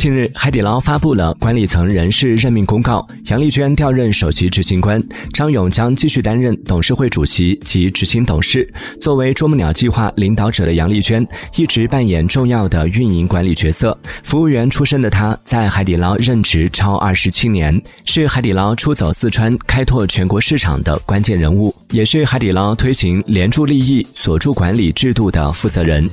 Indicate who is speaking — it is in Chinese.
Speaker 1: 近日，海底捞发布了管理层人事任命公告，杨丽娟调任首席执行官，张勇将继续担任董事会主席及执行董事。作为啄木鸟计划领导者的杨丽娟，一直扮演重要的运营管理角色。服务员出身的她，在海底捞任职超二十七年，是海底捞出走四川、开拓全国市场的关键人物，也是海底捞推行联注利益锁住管理制度的负责人。